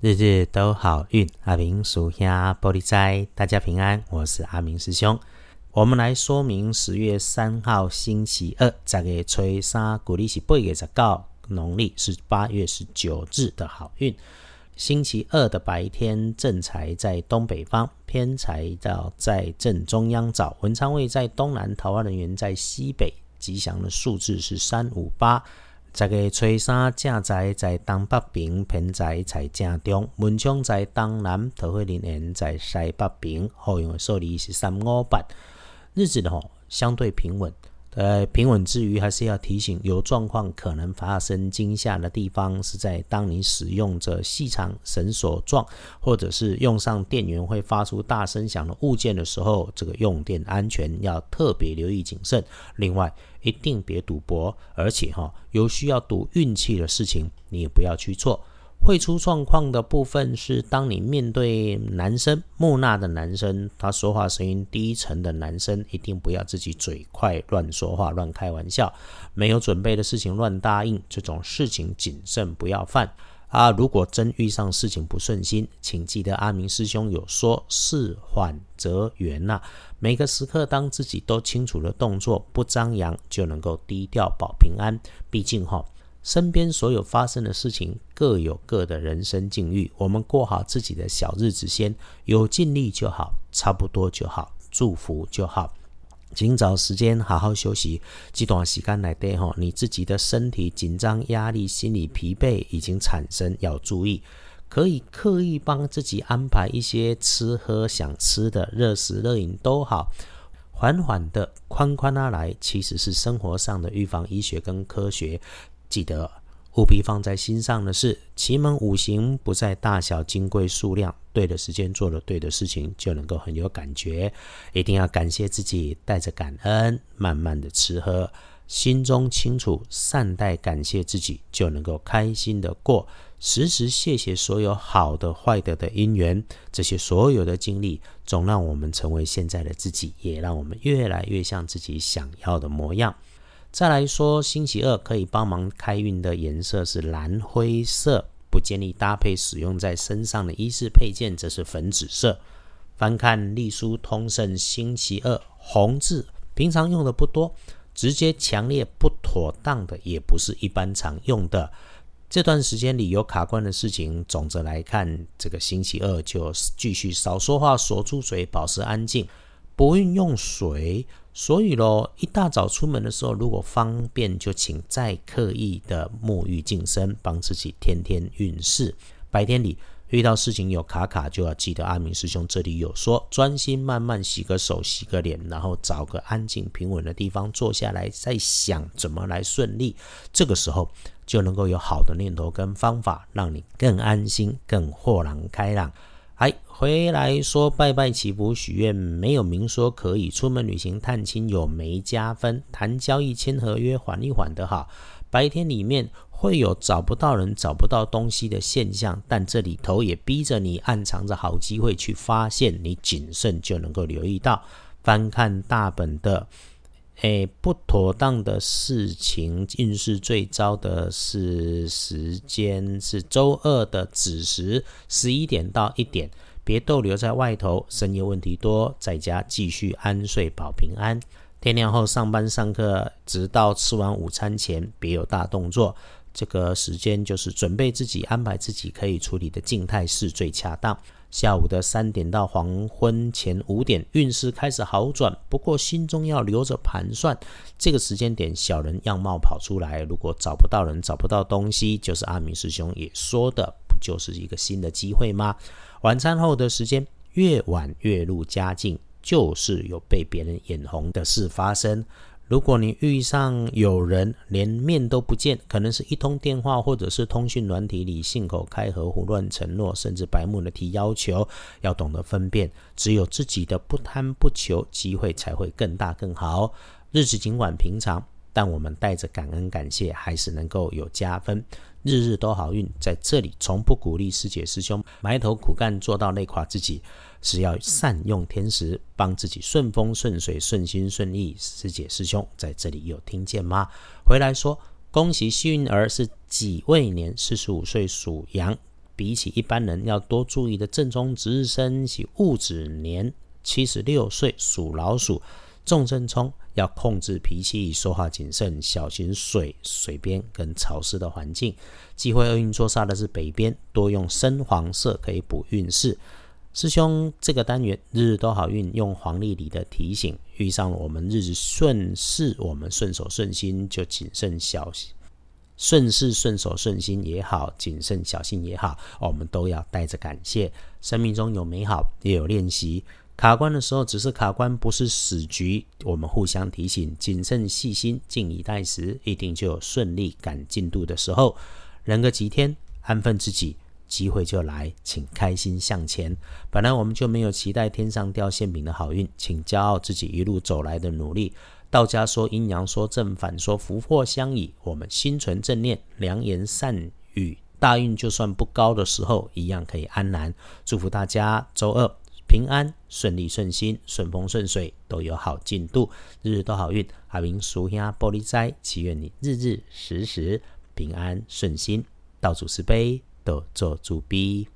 日日都好运，阿明属下玻璃斋，大家平安，我是阿明师兄。我们来说明十月三号星期二，这个吹沙古历是八月十九，农历是八月十九日的好运。星期二的白天，正财在东北方，偏财到在正中央找，文昌位在东南，桃花人员在西北，吉祥的数字是三五八。十个初三正在在东北平，偏在在正中，文昌在东南，桃花人缘在西北平，好用的数字是三五八。日子吼，相对平稳。呃，平稳之余，还是要提醒，有状况可能发生惊吓的地方，是在当你使用着细长绳索状，或者是用上电源会发出大声响的物件的时候，这个用电安全要特别留意谨慎。另外，一定别赌博，而且哈，有需要赌运气的事情，你也不要去做。会出状况的部分是，当你面对男生木讷的男生，他说话声音低沉的男生，一定不要自己嘴快乱说话、乱开玩笑，没有准备的事情乱答应，这种事情谨慎不要犯啊！如果真遇上事情不顺心，请记得阿明师兄有说事缓则圆呐。每个时刻，当自己都清楚的动作，不张扬，就能够低调保平安。毕竟哈。身边所有发生的事情各有各的人生境遇，我们过好自己的小日子先，有尽力就好，差不多就好，祝福就好。尽找时间好好休息。这段时间来对吼，你自己的身体紧张、压力、心理疲惫已经产生，要注意，可以刻意帮自己安排一些吃喝想吃的，热食热饮都好，缓缓的、宽宽啊来，其实是生活上的预防医学跟科学。记得务必放在心上的是，奇门五行不在大小、金贵、数量，对的时间做了对的事情，就能够很有感觉。一定要感谢自己，带着感恩，慢慢的吃喝，心中清楚，善待感谢自己，就能够开心的过。时时谢谢所有好的、坏的的因缘，这些所有的经历，总让我们成为现在的自己，也让我们越来越像自己想要的模样。再来说，星期二可以帮忙开运的颜色是蓝灰色，不建议搭配使用在身上的衣饰配件则是粉紫色。翻看隶书通胜，星期二红字平常用的不多，直接强烈不妥当的也不是一般常用的。这段时间里有卡关的事情，总之来看，这个星期二就继续少说话，锁住嘴，保持安静，不运用水。所以咯，一大早出门的时候，如果方便，就请再刻意的沐浴净身，帮自己添添运势。白天里遇到事情有卡卡，就要记得阿明师兄这里有说，专心慢慢洗个手、洗个脸，然后找个安静平稳的地方坐下来，再想怎么来顺利。这个时候就能够有好的念头跟方法，让你更安心、更豁然开朗。哎，回来说拜拜祈福许愿，没有明说可以出门旅行探亲有没加分？谈交易签合约缓一缓的好。白天里面会有找不到人、找不到东西的现象，但这里头也逼着你暗藏着好机会去发现，你谨慎就能够留意到。翻看大本的。诶，不妥当的事情，运势最糟的是时间是周二的子时十一点到一点，别逗留在外头，深夜问题多，在家继续安睡保平安。天亮后上班上课，直到吃完午餐前，别有大动作。这个时间就是准备自己、安排自己可以处理的静态事最恰当。下午的三点到黄昏前五点，运势开始好转，不过心中要留着盘算。这个时间点，小人样貌跑出来，如果找不到人、找不到东西，就是阿明师兄也说的，不就是一个新的机会吗？晚餐后的时间越晚越入佳境，就是有被别人眼红的事发生。如果你遇上有人连面都不见，可能是一通电话或者是通讯软体里信口开河、胡乱承诺，甚至白目的提要求，要懂得分辨。只有自己的不贪不求，机会才会更大更好。日子尽管平常，但我们带着感恩感谢，还是能够有加分。日日都好运，在这里从不鼓励师姐师兄埋头苦干做到累垮自己。是要善用天时，帮自己顺风顺水、顺心顺意。师姐师兄在这里有听见吗？回来说，恭喜幸运儿是己未年，四十五岁属羊，比起一般人要多注意的正冲值日生是戊子年，七十六岁属老鼠。重正冲要控制脾气，说话谨慎，小心水、水边跟潮湿的环境。忌讳厄运坐煞的是北边，多用深黄色可以补运势。师兄，这个单元日日都好运，用黄历里的提醒，遇上我们日顺势，我们顺手顺心就谨慎小心。顺势顺手顺心也好，谨慎小心也好，我们都要带着感谢。生命中有美好，也有练习。卡关的时候，只是卡关，不是死局。我们互相提醒，谨慎细心，静以待时，一定就有顺利赶进度的时候。忍个几天，安分自己，机会就来，请开心向前。本来我们就没有期待天上掉馅饼的好运，请骄傲自己一路走来的努力。道家说阴阳，说正反，说福祸相倚。我们心存正念，良言善语，大运就算不高的时候，一样可以安然。祝福大家周二。平安顺利顺心顺风顺水都有好进度，日日都好运。阿明属下玻璃斋，祈愿你日日时时平安顺心，到处慈悲，都做主逼。